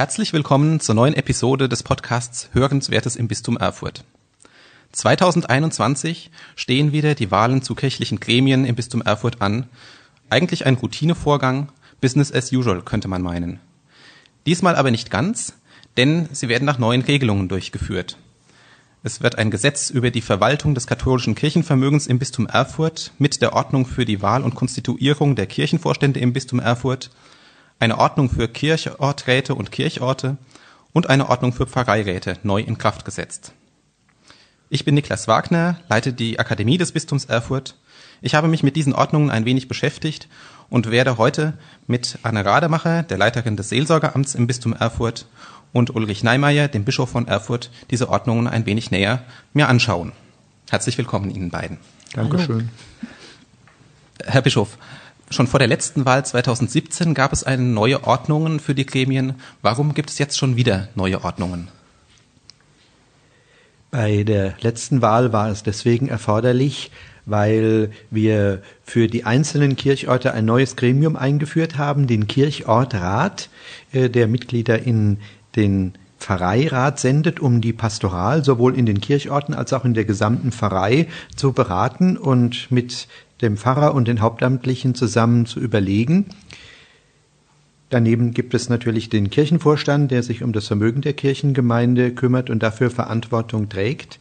Herzlich willkommen zur neuen Episode des Podcasts Hörenswertes im Bistum Erfurt. 2021 stehen wieder die Wahlen zu kirchlichen Gremien im Bistum Erfurt an. Eigentlich ein Routinevorgang, Business as usual könnte man meinen. Diesmal aber nicht ganz, denn sie werden nach neuen Regelungen durchgeführt. Es wird ein Gesetz über die Verwaltung des katholischen Kirchenvermögens im Bistum Erfurt mit der Ordnung für die Wahl und Konstituierung der Kirchenvorstände im Bistum Erfurt eine Ordnung für Kirchorträte und Kirchorte und eine Ordnung für Pfarreiräte neu in Kraft gesetzt. Ich bin Niklas Wagner, leite die Akademie des Bistums Erfurt. Ich habe mich mit diesen Ordnungen ein wenig beschäftigt und werde heute mit Anne Rademacher, der Leiterin des Seelsorgeamts im Bistum Erfurt, und Ulrich Neimeyer, dem Bischof von Erfurt, diese Ordnungen ein wenig näher mir anschauen. Herzlich willkommen Ihnen beiden. Dankeschön. Herr Bischof, Schon vor der letzten Wahl 2017 gab es eine neue Ordnungen für die Gremien. Warum gibt es jetzt schon wieder neue Ordnungen? Bei der letzten Wahl war es deswegen erforderlich, weil wir für die einzelnen Kirchorte ein neues Gremium eingeführt haben, den Kirchortrat, äh, der Mitglieder in den Pfarreirat sendet, um die Pastoral sowohl in den Kirchorten als auch in der gesamten Pfarrei zu beraten und mit dem Pfarrer und den Hauptamtlichen zusammen zu überlegen. Daneben gibt es natürlich den Kirchenvorstand, der sich um das Vermögen der Kirchengemeinde kümmert und dafür Verantwortung trägt.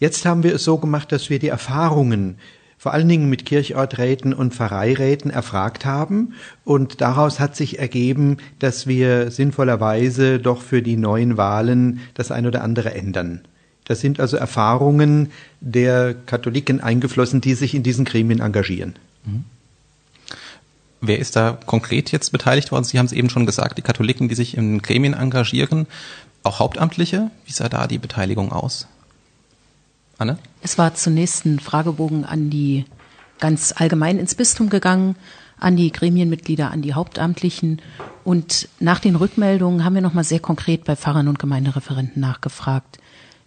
Jetzt haben wir es so gemacht, dass wir die Erfahrungen vor allen Dingen mit Kirchorträten und Pfarreiräten erfragt haben. Und daraus hat sich ergeben, dass wir sinnvollerweise doch für die neuen Wahlen das ein oder andere ändern. Das sind also Erfahrungen der Katholiken eingeflossen, die sich in diesen Gremien engagieren. Mhm. Wer ist da konkret jetzt beteiligt worden? Sie haben es eben schon gesagt, die Katholiken, die sich in Gremien engagieren, auch Hauptamtliche. Wie sah da die Beteiligung aus? Anne? Es war zunächst ein Fragebogen an die ganz allgemein ins Bistum gegangen, an die Gremienmitglieder, an die Hauptamtlichen. Und nach den Rückmeldungen haben wir nochmal sehr konkret bei Pfarrern und Gemeindereferenten nachgefragt.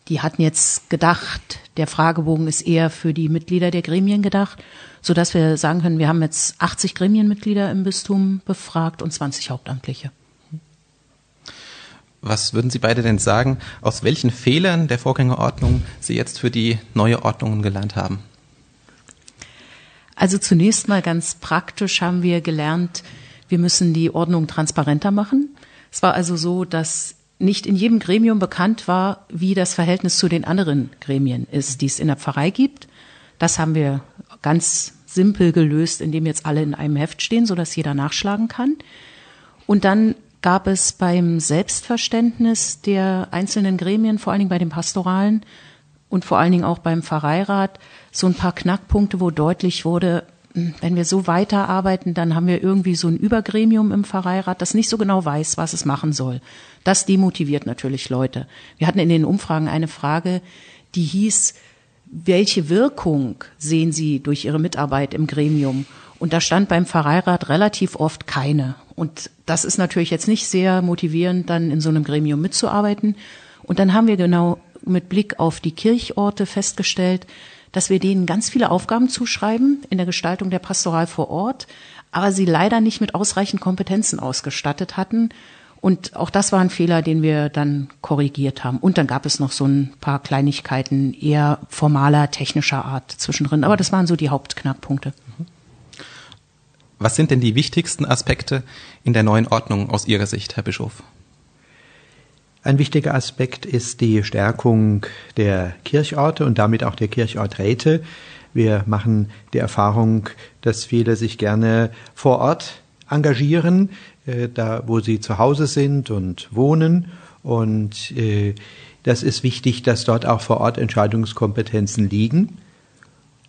Die hatten jetzt gedacht, der Fragebogen ist eher für die Mitglieder der Gremien gedacht, so dass wir sagen können, wir haben jetzt 80 Gremienmitglieder im Bistum befragt und 20 Hauptamtliche. Was würden Sie beide denn sagen, aus welchen Fehlern der Vorgängerordnung Sie jetzt für die neue Ordnung gelernt haben? Also zunächst mal ganz praktisch haben wir gelernt, wir müssen die Ordnung transparenter machen. Es war also so, dass nicht in jedem Gremium bekannt war, wie das Verhältnis zu den anderen Gremien ist, die es in der Pfarrei gibt. Das haben wir ganz simpel gelöst, indem jetzt alle in einem Heft stehen, sodass jeder nachschlagen kann. Und dann gab es beim Selbstverständnis der einzelnen Gremien, vor allen Dingen bei den Pastoralen und vor allen Dingen auch beim Pfarreirat, so ein paar Knackpunkte, wo deutlich wurde, wenn wir so weiterarbeiten, dann haben wir irgendwie so ein Übergremium im Pfarreirat, das nicht so genau weiß, was es machen soll. Das demotiviert natürlich Leute. Wir hatten in den Umfragen eine Frage, die hieß, welche Wirkung sehen Sie durch Ihre Mitarbeit im Gremium? Und da stand beim Pfarreirat relativ oft keine. Und das ist natürlich jetzt nicht sehr motivierend, dann in so einem Gremium mitzuarbeiten. Und dann haben wir genau mit Blick auf die Kirchorte festgestellt, dass wir denen ganz viele Aufgaben zuschreiben in der Gestaltung der Pastoral vor Ort, aber sie leider nicht mit ausreichend Kompetenzen ausgestattet hatten. Und auch das war ein Fehler, den wir dann korrigiert haben. Und dann gab es noch so ein paar Kleinigkeiten eher formaler, technischer Art zwischendrin. Aber das waren so die Hauptknackpunkte. Was sind denn die wichtigsten Aspekte in der neuen Ordnung aus Ihrer Sicht, Herr Bischof? Ein wichtiger Aspekt ist die Stärkung der Kirchorte und damit auch der Kirchorträte. Wir machen die Erfahrung, dass viele sich gerne vor Ort engagieren, äh, da wo sie zu Hause sind und wohnen. Und äh, das ist wichtig, dass dort auch vor Ort Entscheidungskompetenzen liegen.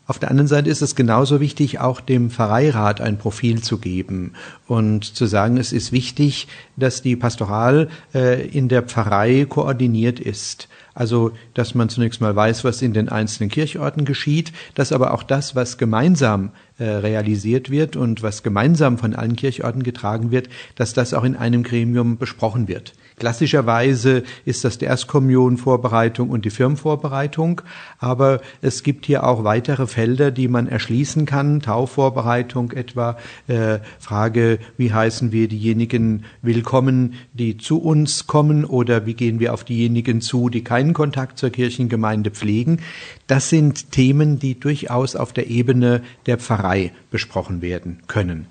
Auf der anderen Seite ist es genauso wichtig, auch dem Pfarreirat ein Profil zu geben und zu sagen, es ist wichtig, dass die Pastoral äh, in der Pfarrei koordiniert ist. Also, dass man zunächst mal weiß, was in den einzelnen Kirchorten geschieht, dass aber auch das, was gemeinsam äh, realisiert wird und was gemeinsam von allen Kirchorten getragen wird, dass das auch in einem Gremium besprochen wird. Klassischerweise ist das die Erstkommunionvorbereitung und die Firmenvorbereitung, aber es gibt hier auch weitere Felder, die man erschließen kann. Taufvorbereitung etwa, äh, Frage, wie heißen wir diejenigen willkommen, die zu uns kommen oder wie gehen wir auf diejenigen zu, die keinen Kontakt zur Kirchengemeinde pflegen. Das sind Themen, die durchaus auf der Ebene der Pfarrei besprochen werden können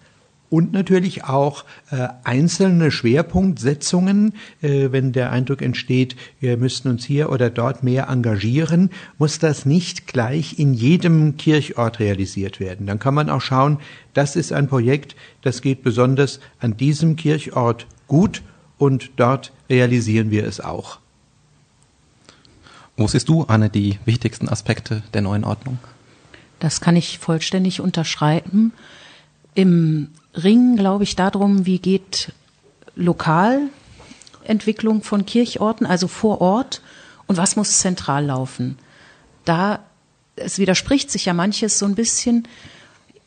und natürlich auch äh, einzelne Schwerpunktsetzungen, äh, wenn der Eindruck entsteht, wir müssten uns hier oder dort mehr engagieren, muss das nicht gleich in jedem Kirchort realisiert werden. Dann kann man auch schauen, das ist ein Projekt, das geht besonders an diesem Kirchort gut und dort realisieren wir es auch. Wo siehst du, Anne, die wichtigsten Aspekte der neuen Ordnung? Das kann ich vollständig unterschreiben. Im ringen, glaube ich, darum, wie geht Lokalentwicklung von Kirchorten, also vor Ort, und was muss zentral laufen. Da, es widerspricht sich ja manches so ein bisschen.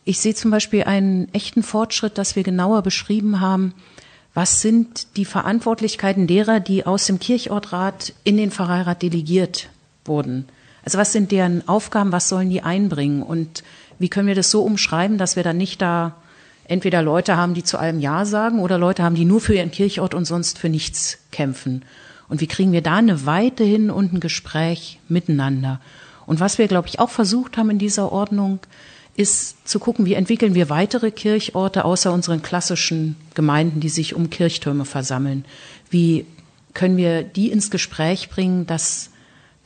Ich sehe zum Beispiel einen echten Fortschritt, dass wir genauer beschrieben haben, was sind die Verantwortlichkeiten derer, die aus dem Kirchortrat in den Pfarreirat delegiert wurden. Also was sind deren Aufgaben, was sollen die einbringen und wie können wir das so umschreiben, dass wir dann nicht da entweder Leute haben, die zu allem Ja sagen oder Leute haben, die nur für ihren Kirchort und sonst für nichts kämpfen. Und wie kriegen wir da eine Weite hin und ein Gespräch miteinander? Und was wir, glaube ich, auch versucht haben in dieser Ordnung, ist zu gucken, wie entwickeln wir weitere Kirchorte außer unseren klassischen Gemeinden, die sich um Kirchtürme versammeln. Wie können wir die ins Gespräch bringen, dass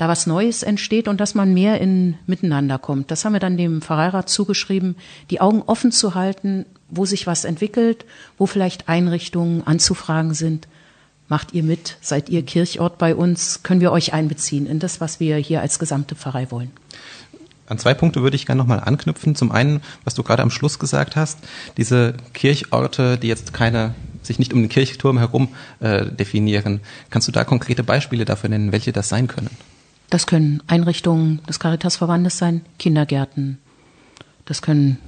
da was Neues entsteht und dass man mehr in Miteinander kommt. Das haben wir dann dem Pfarreirat zugeschrieben, die Augen offen zu halten, wo sich was entwickelt, wo vielleicht Einrichtungen anzufragen sind. Macht ihr mit? Seid ihr Kirchort bei uns? Können wir euch einbeziehen in das, was wir hier als gesamte Pfarrei wollen? An zwei Punkte würde ich gerne nochmal anknüpfen. Zum einen, was du gerade am Schluss gesagt hast, diese Kirchorte, die jetzt keine sich nicht um den Kirchturm herum äh, definieren. Kannst du da konkrete Beispiele dafür nennen, welche das sein können? Das können Einrichtungen des Caritasverbandes sein, Kindergärten. Das können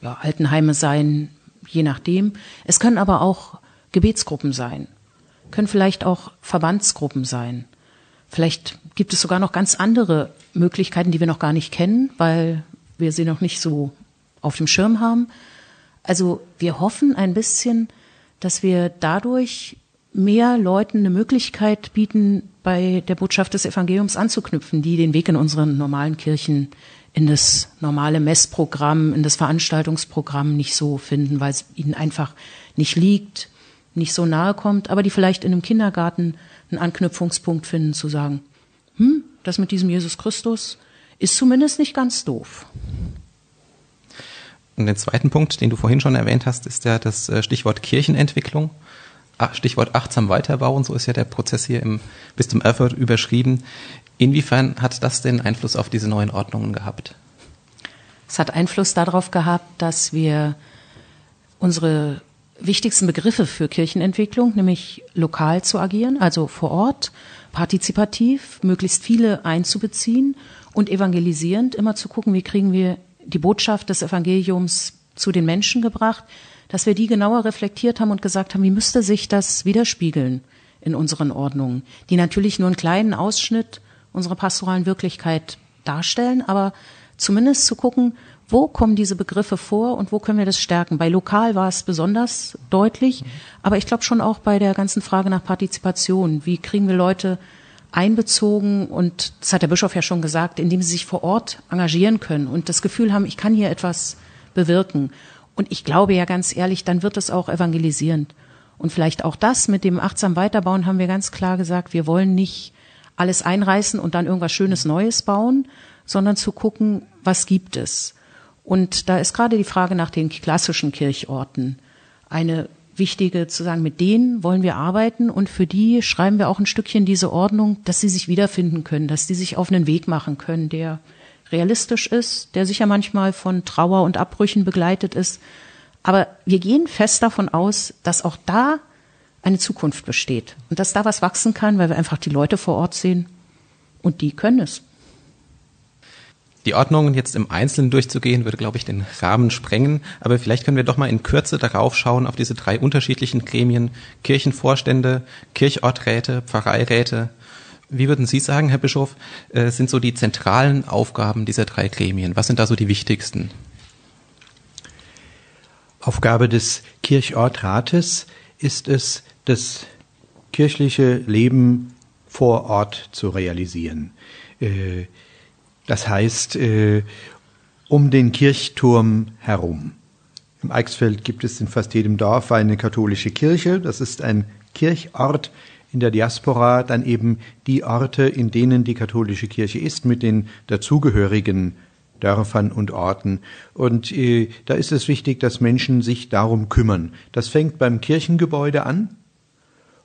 ja, Altenheime sein, je nachdem. Es können aber auch Gebetsgruppen sein, können vielleicht auch Verbandsgruppen sein. Vielleicht gibt es sogar noch ganz andere Möglichkeiten, die wir noch gar nicht kennen, weil wir sie noch nicht so auf dem Schirm haben. Also wir hoffen ein bisschen, dass wir dadurch mehr Leuten eine Möglichkeit bieten, bei der Botschaft des Evangeliums anzuknüpfen, die den Weg in unseren normalen Kirchen in das normale Messprogramm, in das Veranstaltungsprogramm nicht so finden, weil es ihnen einfach nicht liegt, nicht so nahe kommt, aber die vielleicht in einem Kindergarten einen Anknüpfungspunkt finden, zu sagen, hm, das mit diesem Jesus Christus ist zumindest nicht ganz doof. Und den zweiten Punkt, den du vorhin schon erwähnt hast, ist ja das äh, Stichwort Kirchenentwicklung. Stichwort achtsam weiterbauen, so ist ja der Prozess hier im Bistum Erfurt überschrieben. Inwiefern hat das denn Einfluss auf diese neuen Ordnungen gehabt? Es hat Einfluss darauf gehabt, dass wir unsere wichtigsten Begriffe für Kirchenentwicklung, nämlich lokal zu agieren, also vor Ort, partizipativ, möglichst viele einzubeziehen und evangelisierend, immer zu gucken, wie kriegen wir die Botschaft des Evangeliums zu den Menschen gebracht, dass wir die genauer reflektiert haben und gesagt haben, wie müsste sich das widerspiegeln in unseren Ordnungen, die natürlich nur einen kleinen Ausschnitt unserer pastoralen Wirklichkeit darstellen, aber zumindest zu gucken, wo kommen diese Begriffe vor und wo können wir das stärken. Bei lokal war es besonders deutlich, aber ich glaube schon auch bei der ganzen Frage nach Partizipation. Wie kriegen wir Leute einbezogen und das hat der Bischof ja schon gesagt, indem sie sich vor Ort engagieren können und das Gefühl haben, ich kann hier etwas bewirken. Und ich glaube ja ganz ehrlich, dann wird es auch evangelisierend. Und vielleicht auch das mit dem achtsam Weiterbauen haben wir ganz klar gesagt, wir wollen nicht alles einreißen und dann irgendwas Schönes Neues bauen, sondern zu gucken, was gibt es. Und da ist gerade die Frage nach den klassischen Kirchorten eine wichtige zu sagen, mit denen wollen wir arbeiten und für die schreiben wir auch ein Stückchen diese Ordnung, dass sie sich wiederfinden können, dass die sich auf einen Weg machen können, der realistisch ist, der sicher manchmal von Trauer und Abbrüchen begleitet ist. Aber wir gehen fest davon aus, dass auch da eine Zukunft besteht und dass da was wachsen kann, weil wir einfach die Leute vor Ort sehen und die können es. Die Ordnung jetzt im Einzelnen durchzugehen, würde, glaube ich, den Rahmen sprengen. Aber vielleicht können wir doch mal in Kürze darauf schauen, auf diese drei unterschiedlichen Gremien, Kirchenvorstände, Kirchorträte, Pfarreiräte. Wie würden Sie sagen, Herr Bischof, äh, sind so die zentralen Aufgaben dieser drei Gremien? Was sind da so die wichtigsten? Aufgabe des Kirchortrates ist es, das kirchliche Leben vor Ort zu realisieren. Das heißt, äh, um den Kirchturm herum. Im Eichsfeld gibt es in fast jedem Dorf eine katholische Kirche. Das ist ein Kirchort in der Diaspora, dann eben die Orte, in denen die katholische Kirche ist, mit den dazugehörigen Dörfern und Orten. Und äh, da ist es wichtig, dass Menschen sich darum kümmern. Das fängt beim Kirchengebäude an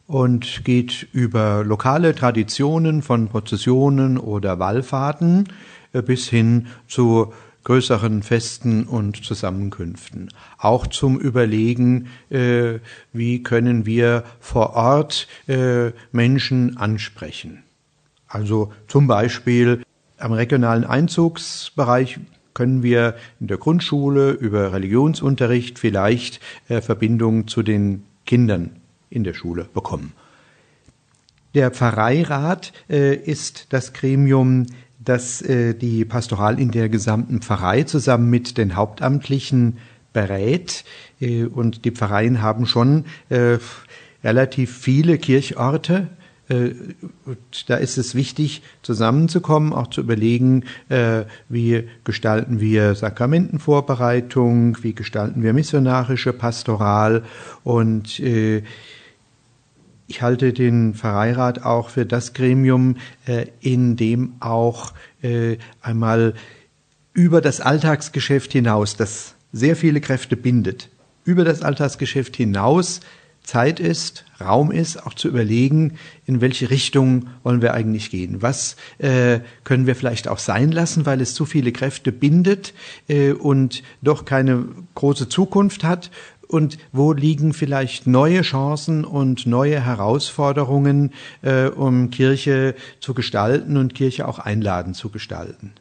und geht über lokale Traditionen von Prozessionen oder Wallfahrten äh, bis hin zu größeren Festen und Zusammenkünften. Auch zum Überlegen, äh, wie können wir vor Ort äh, Menschen ansprechen. Also zum Beispiel am regionalen Einzugsbereich können wir in der Grundschule über Religionsunterricht vielleicht äh, Verbindungen zu den Kindern in der Schule bekommen. Der Pfarreirat äh, ist das Gremium, das äh, die Pastoral in der gesamten Pfarrei zusammen mit den Hauptamtlichen berät. Äh, und die Pfarreien haben schon äh, relativ viele Kirchorte. Äh, da ist es wichtig, zusammenzukommen, auch zu überlegen, äh, wie gestalten wir Sakramentenvorbereitung, wie gestalten wir missionarische Pastoral und ich halte den Pfarreirat auch für das Gremium, äh, in dem auch äh, einmal über das Alltagsgeschäft hinaus, das sehr viele Kräfte bindet, über das Alltagsgeschäft hinaus Zeit ist, Raum ist, auch zu überlegen, in welche Richtung wollen wir eigentlich gehen. Was äh, können wir vielleicht auch sein lassen, weil es zu viele Kräfte bindet und doch keine große Zukunft hat und wo liegen vielleicht neue Chancen und neue Herausforderungen, äh, um Kirche zu gestalten und Kirche auch einladen zu gestalten.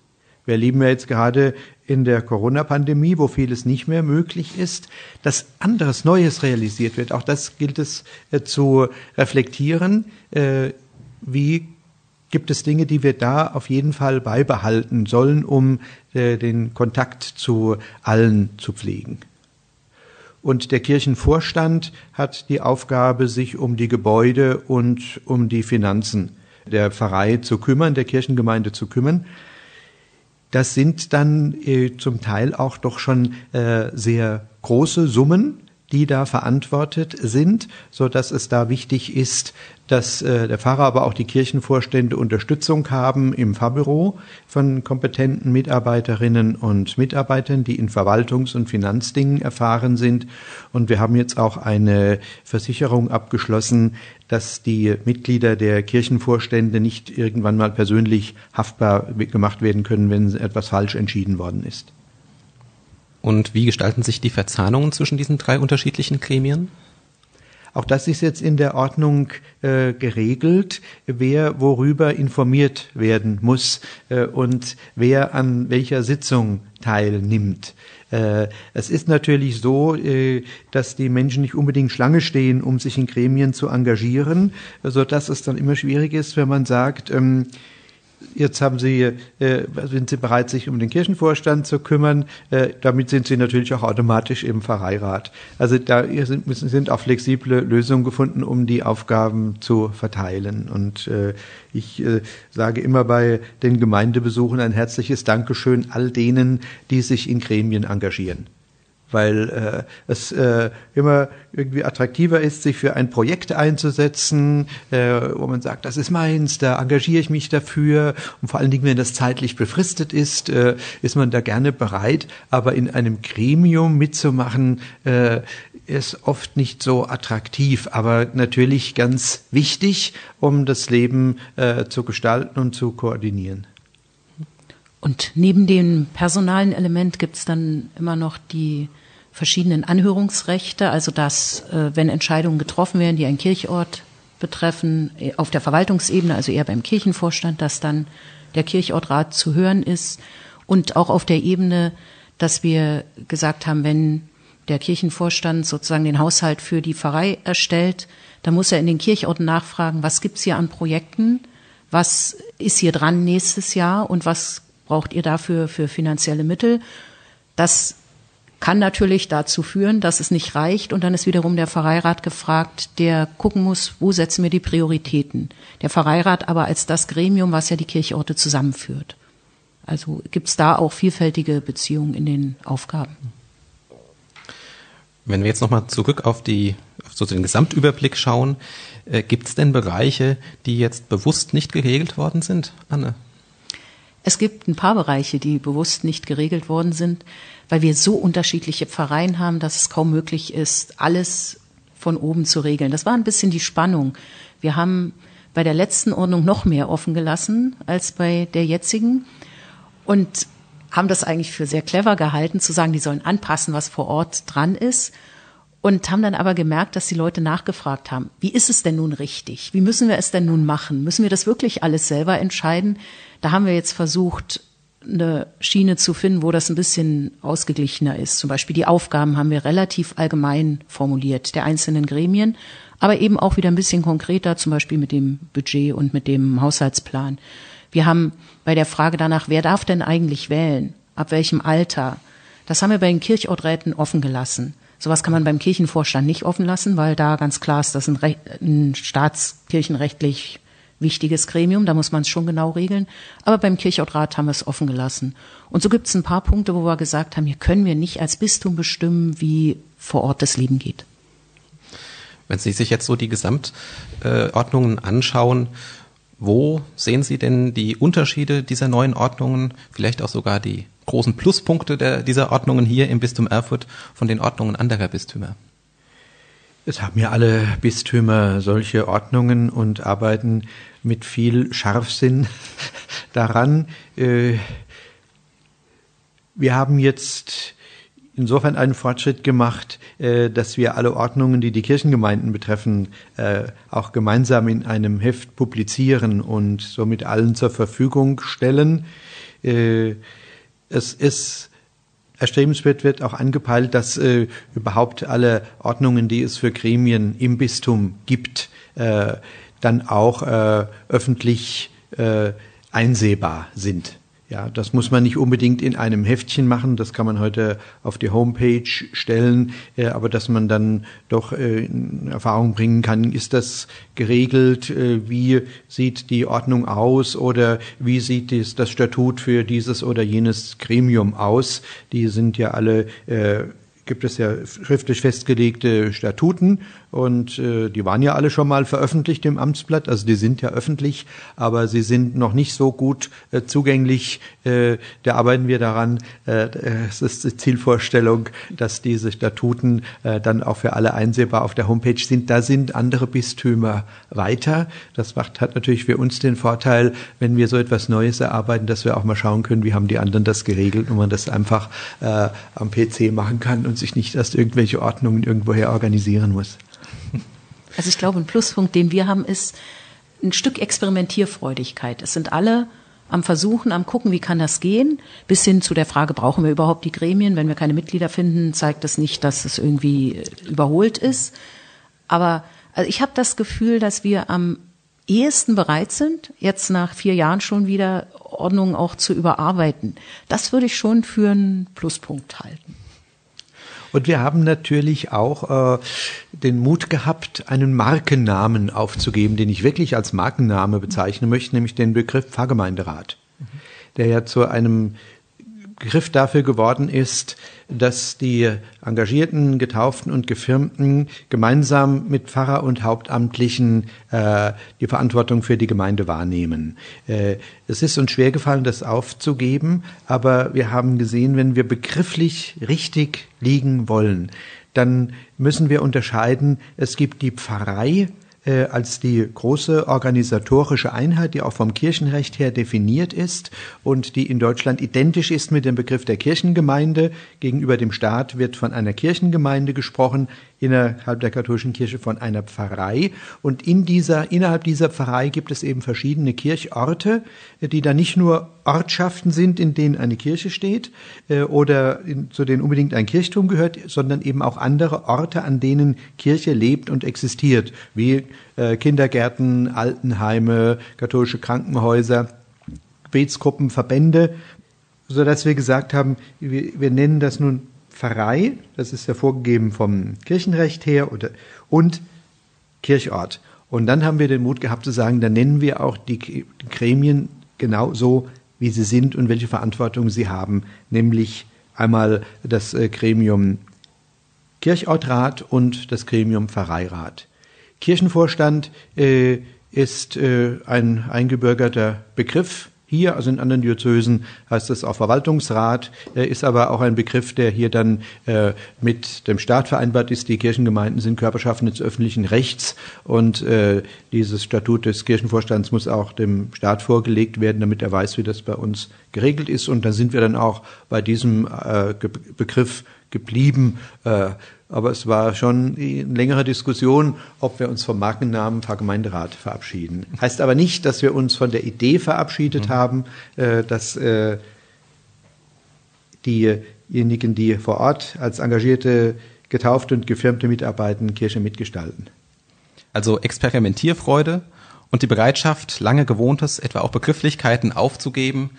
Wir erleben ja jetzt gerade in der Corona-Pandemie, wo vieles nicht mehr möglich ist, dass anderes Neues realisiert wird. Auch das gilt es äh, zu reflektieren. Äh, wie gibt es Dinge, die wir da auf jeden Fall beibehalten sollen, um äh, den Kontakt zu allen zu pflegen? Und der Kirchenvorstand hat die Aufgabe, sich um die Gebäude und um die Finanzen der Pfarrei zu kümmern, der Kirchengemeinde zu kümmern. Das sind dann äh, zum Teil auch doch schon äh, sehr große Summen, die da verantwortet sind, so dass es da wichtig ist, dass äh, der Pfarrer, aber auch die Kirchenvorstände Unterstützung haben im Pfarrbüro von kompetenten Mitarbeiterinnen und Mitarbeitern, die in Verwaltungs- und Finanzdingen erfahren sind. Und wir haben jetzt auch eine Versicherung abgeschlossen, dass die Mitglieder der Kirchenvorstände nicht irgendwann mal persönlich haftbar gemacht werden können, wenn etwas falsch entschieden worden ist. Und wie gestalten sich die Verzahnungen zwischen diesen drei unterschiedlichen Gremien? Auch das ist jetzt in der Ordnung äh, geregelt, wer worüber informiert werden muss äh, und wer an welcher Sitzung teilnimmt. Äh, es ist natürlich so, äh, dass die Menschen nicht unbedingt Schlange stehen, um sich in Gremien zu engagieren, so dass es dann immer schwierig ist, wenn man sagt, ähm, Jetzt haben Sie, äh, sind Sie bereit, sich um den Kirchenvorstand zu kümmern. Äh, damit sind Sie natürlich auch automatisch im Pfarreirat. Also da sind, sind auch flexible Lösungen gefunden, um die Aufgaben zu verteilen. Und äh, ich äh, sage immer bei den Gemeindebesuchen ein herzliches Dankeschön all denen, die sich in Gremien engagieren weil äh, es äh, immer irgendwie attraktiver ist, sich für ein Projekt einzusetzen, äh, wo man sagt, das ist meins, da engagiere ich mich dafür. Und vor allen Dingen, wenn das zeitlich befristet ist, äh, ist man da gerne bereit. Aber in einem Gremium mitzumachen, äh, ist oft nicht so attraktiv, aber natürlich ganz wichtig, um das Leben äh, zu gestalten und zu koordinieren. Und neben dem personalen Element gibt es dann immer noch die verschiedenen Anhörungsrechte, also dass, äh, wenn Entscheidungen getroffen werden, die einen Kirchort betreffen, äh, auf der Verwaltungsebene, also eher beim Kirchenvorstand, dass dann der Kirchortrat zu hören ist. Und auch auf der Ebene, dass wir gesagt haben, wenn der Kirchenvorstand sozusagen den Haushalt für die Pfarrei erstellt, dann muss er in den Kirchorten nachfragen, was gibt's hier an Projekten, was ist hier dran nächstes Jahr? Und was braucht ihr dafür für finanzielle Mittel. Das kann natürlich dazu führen, dass es nicht reicht und dann ist wiederum der Pfarreirat gefragt, der gucken muss, wo setzen wir die Prioritäten. Der Pfarreirat aber als das Gremium, was ja die Kirchorte zusammenführt. Also gibt es da auch vielfältige Beziehungen in den Aufgaben. Wenn wir jetzt nochmal zurück auf die, auf so den Gesamtüberblick schauen, äh, gibt es denn Bereiche, die jetzt bewusst nicht geregelt worden sind, Anne? Es gibt ein paar Bereiche, die bewusst nicht geregelt worden sind, weil wir so unterschiedliche Pfarreien haben, dass es kaum möglich ist, alles von oben zu regeln. Das war ein bisschen die Spannung. Wir haben bei der letzten Ordnung noch mehr offen gelassen als bei der jetzigen und haben das eigentlich für sehr clever gehalten, zu sagen, die sollen anpassen, was vor Ort dran ist und haben dann aber gemerkt, dass die Leute nachgefragt haben, wie ist es denn nun richtig? Wie müssen wir es denn nun machen? Müssen wir das wirklich alles selber entscheiden? Da haben wir jetzt versucht, eine Schiene zu finden, wo das ein bisschen ausgeglichener ist. Zum Beispiel die Aufgaben haben wir relativ allgemein formuliert, der einzelnen Gremien, aber eben auch wieder ein bisschen konkreter, zum Beispiel mit dem Budget und mit dem Haushaltsplan. Wir haben bei der Frage danach, wer darf denn eigentlich wählen? Ab welchem Alter? Das haben wir bei den Kirchorträten offen gelassen. Sowas kann man beim Kirchenvorstand nicht offen lassen, weil da ganz klar ist, das ist ein, ein staatskirchenrechtlich wichtiges Gremium, da muss man es schon genau regeln. Aber beim Kirchortrat haben wir es offen gelassen. Und so gibt es ein paar Punkte, wo wir gesagt haben, hier können wir nicht als Bistum bestimmen, wie vor Ort das Leben geht. Wenn Sie sich jetzt so die Gesamtordnungen anschauen, wo sehen Sie denn die Unterschiede dieser neuen Ordnungen, vielleicht auch sogar die großen Pluspunkte der, dieser Ordnungen hier im Bistum Erfurt von den Ordnungen anderer Bistümer? Es haben ja alle Bistümer solche Ordnungen und arbeiten mit viel Scharfsinn daran. Äh, wir haben jetzt insofern einen Fortschritt gemacht, äh, dass wir alle Ordnungen, die die Kirchengemeinden betreffen, äh, auch gemeinsam in einem Heft publizieren und somit allen zur Verfügung stellen. Es ist erstrebenswert wird auch angepeilt, dass äh, überhaupt alle Ordnungen, die es für Gremien im Bistum gibt, äh, dann auch äh, öffentlich äh, einsehbar sind. Ja, das muss man nicht unbedingt in einem Heftchen machen, das kann man heute auf die Homepage stellen, äh, aber dass man dann doch äh, in Erfahrung bringen kann, ist das geregelt, äh, wie sieht die Ordnung aus oder wie sieht das Statut für dieses oder jenes Gremium aus. Die sind ja alle gibt es ja schriftlich festgelegte Statuten und äh, die waren ja alle schon mal veröffentlicht im Amtsblatt, also die sind ja öffentlich, aber sie sind noch nicht so gut äh, zugänglich. Äh, da arbeiten wir daran. Äh, es ist die Zielvorstellung, dass diese Statuten äh, dann auch für alle einsehbar auf der Homepage sind. Da sind andere Bistümer weiter. Das macht, hat natürlich für uns den Vorteil, wenn wir so etwas Neues erarbeiten, dass wir auch mal schauen können, wie haben die anderen das geregelt und man das einfach äh, am PC machen kann und sich nicht erst irgendwelche Ordnungen irgendwoher organisieren muss. Also ich glaube, ein Pluspunkt, den wir haben, ist ein Stück Experimentierfreudigkeit. Es sind alle am Versuchen, am Gucken, wie kann das gehen, bis hin zu der Frage, brauchen wir überhaupt die Gremien? Wenn wir keine Mitglieder finden, zeigt das nicht, dass es irgendwie überholt ist. Aber also ich habe das Gefühl, dass wir am ehesten bereit sind, jetzt nach vier Jahren schon wieder Ordnungen auch zu überarbeiten. Das würde ich schon für einen Pluspunkt halten. Und wir haben natürlich auch äh, den Mut gehabt, einen Markennamen aufzugeben, den ich wirklich als Markenname bezeichnen möchte, nämlich den Begriff Pfarrgemeinderat, der ja zu einem Begriff dafür geworden ist, dass die engagierten, getauften und gefirmten gemeinsam mit Pfarrer und Hauptamtlichen äh, die Verantwortung für die Gemeinde wahrnehmen. Äh, es ist uns schwer gefallen, das aufzugeben, aber wir haben gesehen, wenn wir begrifflich richtig liegen wollen, dann müssen wir unterscheiden, es gibt die Pfarrei äh, als die große organisatorische Einheit, die auch vom Kirchenrecht her definiert ist und die in Deutschland identisch ist mit dem Begriff der Kirchengemeinde. Gegenüber dem Staat wird von einer Kirchengemeinde gesprochen, innerhalb der katholischen Kirche von einer Pfarrei. Und in dieser, innerhalb dieser Pfarrei gibt es eben verschiedene Kirchorte, die da nicht nur Ortschaften sind, in denen eine Kirche steht äh, oder in, zu denen unbedingt ein Kirchturm gehört, sondern eben auch andere Orte, an denen Kirche lebt und existiert, wie äh, Kindergärten, Altenheime, katholische Krankenhäuser, Gebetsgruppen, Verbände, so dass wir gesagt haben, wir, wir nennen das nun Pfarrei, das ist ja vorgegeben vom Kirchenrecht her, oder, und Kirchort. Und dann haben wir den Mut gehabt zu sagen, dann nennen wir auch die Gremien genau so, wie sie sind und welche Verantwortung sie haben, nämlich einmal das äh, Gremium Kirchortrat und das Gremium Pfarreirat. Kirchenvorstand äh, ist äh, ein eingebürgerter Begriff hier, also in anderen Diözesen heißt es auch Verwaltungsrat, äh, ist aber auch ein Begriff, der hier dann äh, mit dem Staat vereinbart ist. Die Kirchengemeinden sind Körperschaften des öffentlichen Rechts und äh, dieses Statut des Kirchenvorstands muss auch dem Staat vorgelegt werden, damit er weiß, wie das bei uns geregelt ist. Und da sind wir dann auch bei diesem Begriff geblieben. Aber es war schon eine längere Diskussion, ob wir uns vom Markennamen Pfarrgemeinderat verabschieden. Heißt aber nicht, dass wir uns von der Idee verabschiedet mhm. haben, äh, dass äh, diejenigen, die vor Ort als engagierte, getaufte und gefirmte mitarbeiten, Kirche mitgestalten. Also Experimentierfreude und die Bereitschaft, lange Gewohntes, etwa auch Begrifflichkeiten aufzugeben,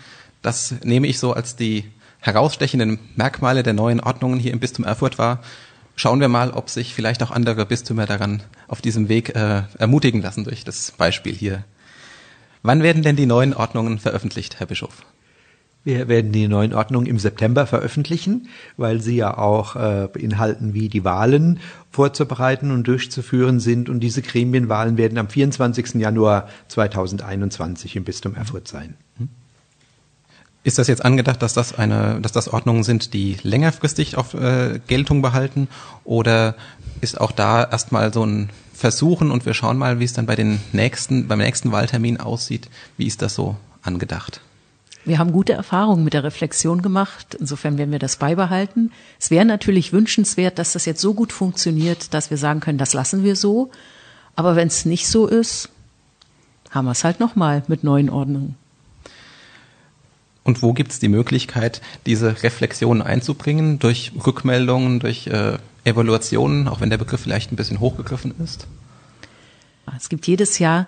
das nehme ich so als die herausstechenden Merkmale der neuen Ordnungen hier im Bistum Erfurt wahr. Schauen wir mal, ob sich vielleicht auch andere Bistümer daran auf diesem Weg äh, ermutigen lassen durch das Beispiel hier. Wann werden denn die neuen Ordnungen veröffentlicht, Herr Bischof? Wir werden die neuen Ordnungen im September veröffentlichen, weil sie ja auch äh, beinhalten, wie die Wahlen vorzubereiten und durchzuführen sind. Und diese Gremienwahlen werden am 24. Januar 2021 im Bistum Erfurt sein. Hm? Ist das jetzt angedacht, dass das eine, dass das Ordnungen sind, die längerfristig auf äh, Geltung behalten, oder ist auch da erstmal so ein Versuchen und wir schauen mal, wie es dann bei den nächsten, beim nächsten Wahltermin aussieht. Wie ist das so angedacht? Wir haben gute Erfahrungen mit der Reflexion gemacht. Insofern werden wir das beibehalten. Es wäre natürlich wünschenswert, dass das jetzt so gut funktioniert, dass wir sagen können, das lassen wir so. Aber wenn es nicht so ist, haben wir es halt nochmal mit neuen Ordnungen. Und wo gibt es die Möglichkeit, diese Reflexion einzubringen? Durch Rückmeldungen, durch äh, Evaluationen, auch wenn der Begriff vielleicht ein bisschen hochgegriffen ist? Es gibt jedes Jahr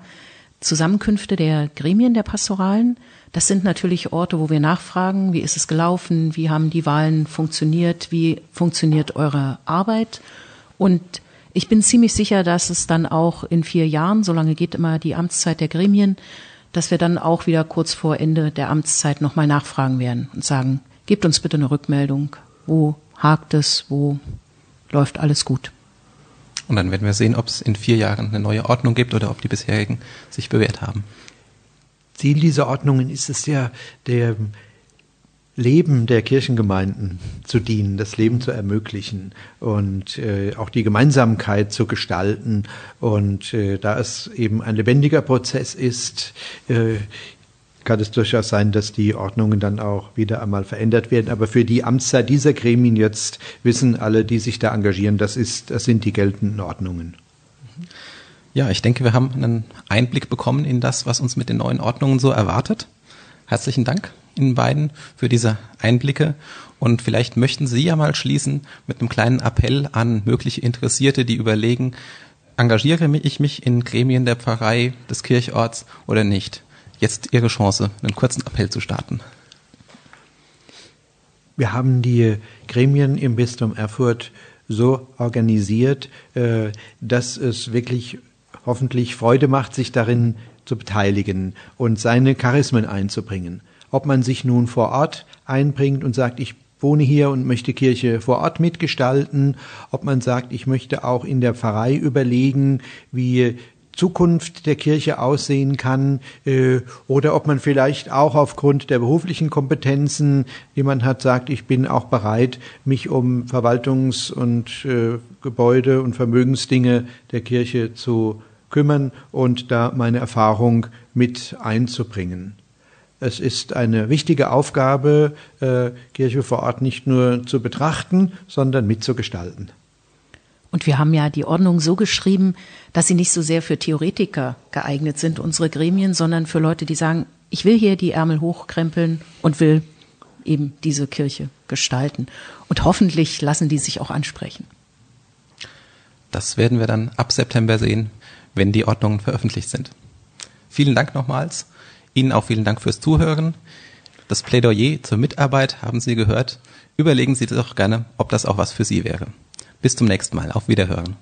Zusammenkünfte der Gremien der Pastoralen. Das sind natürlich Orte, wo wir nachfragen, wie ist es gelaufen, wie haben die Wahlen funktioniert, wie funktioniert eure Arbeit. Und ich bin ziemlich sicher, dass es dann auch in vier Jahren, solange geht immer die Amtszeit der Gremien, dass wir dann auch wieder kurz vor Ende der Amtszeit nochmal nachfragen werden und sagen, gebt uns bitte eine Rückmeldung. Wo hakt es? Wo läuft alles gut? Und dann werden wir sehen, ob es in vier Jahren eine neue Ordnung gibt oder ob die bisherigen sich bewährt haben. Ziel dieser Ordnungen ist es ja, der Leben der Kirchengemeinden zu dienen, das Leben zu ermöglichen und äh, auch die Gemeinsamkeit zu gestalten. Und äh, da es eben ein lebendiger Prozess ist, äh, kann es durchaus sein, dass die Ordnungen dann auch wieder einmal verändert werden. Aber für die Amtszeit dieser Gremien jetzt wissen alle, die sich da engagieren, das ist, das sind die geltenden Ordnungen. Ja, ich denke, wir haben einen Einblick bekommen in das, was uns mit den neuen Ordnungen so erwartet. Herzlichen Dank. Ihnen beiden für diese Einblicke. Und vielleicht möchten Sie ja mal schließen mit einem kleinen Appell an mögliche Interessierte, die überlegen, engagiere ich mich in Gremien der Pfarrei des Kirchorts oder nicht? Jetzt Ihre Chance, einen kurzen Appell zu starten. Wir haben die Gremien im Bistum Erfurt so organisiert, äh, dass es wirklich hoffentlich Freude macht, sich darin zu beteiligen und seine Charismen einzubringen. Ob man sich nun vor Ort einbringt und sagt, ich wohne hier und möchte Kirche vor Ort mitgestalten, ob man sagt, ich möchte auch in der Pfarrei überlegen, wie Zukunft der Kirche aussehen kann äh, oder ob man vielleicht auch aufgrund der beruflichen Kompetenzen, die man hat, sagt, ich bin auch bereit, mich um Verwaltungs- und äh, Gebäude- und Vermögensdinge der Kirche zu kümmern und da meine Erfahrung mit einzubringen. Es ist eine wichtige Aufgabe, äh, Kirche vor Ort nicht nur zu betrachten, sondern mitzugestalten. Und wir haben ja die Ordnung so geschrieben, dass sie nicht so sehr für Theoretiker geeignet sind, unsere Gremien, sondern für Leute, die sagen, ich will hier die Ärmel hochkrempeln und will eben diese Kirche gestalten. Und hoffentlich lassen die sich auch ansprechen. Das werden wir dann ab September sehen, wenn die Ordnungen veröffentlicht sind. Vielen Dank nochmals. Ihnen auch vielen Dank fürs Zuhören. Das Plädoyer zur Mitarbeit haben Sie gehört. Überlegen Sie doch gerne, ob das auch was für Sie wäre. Bis zum nächsten Mal. Auf Wiederhören.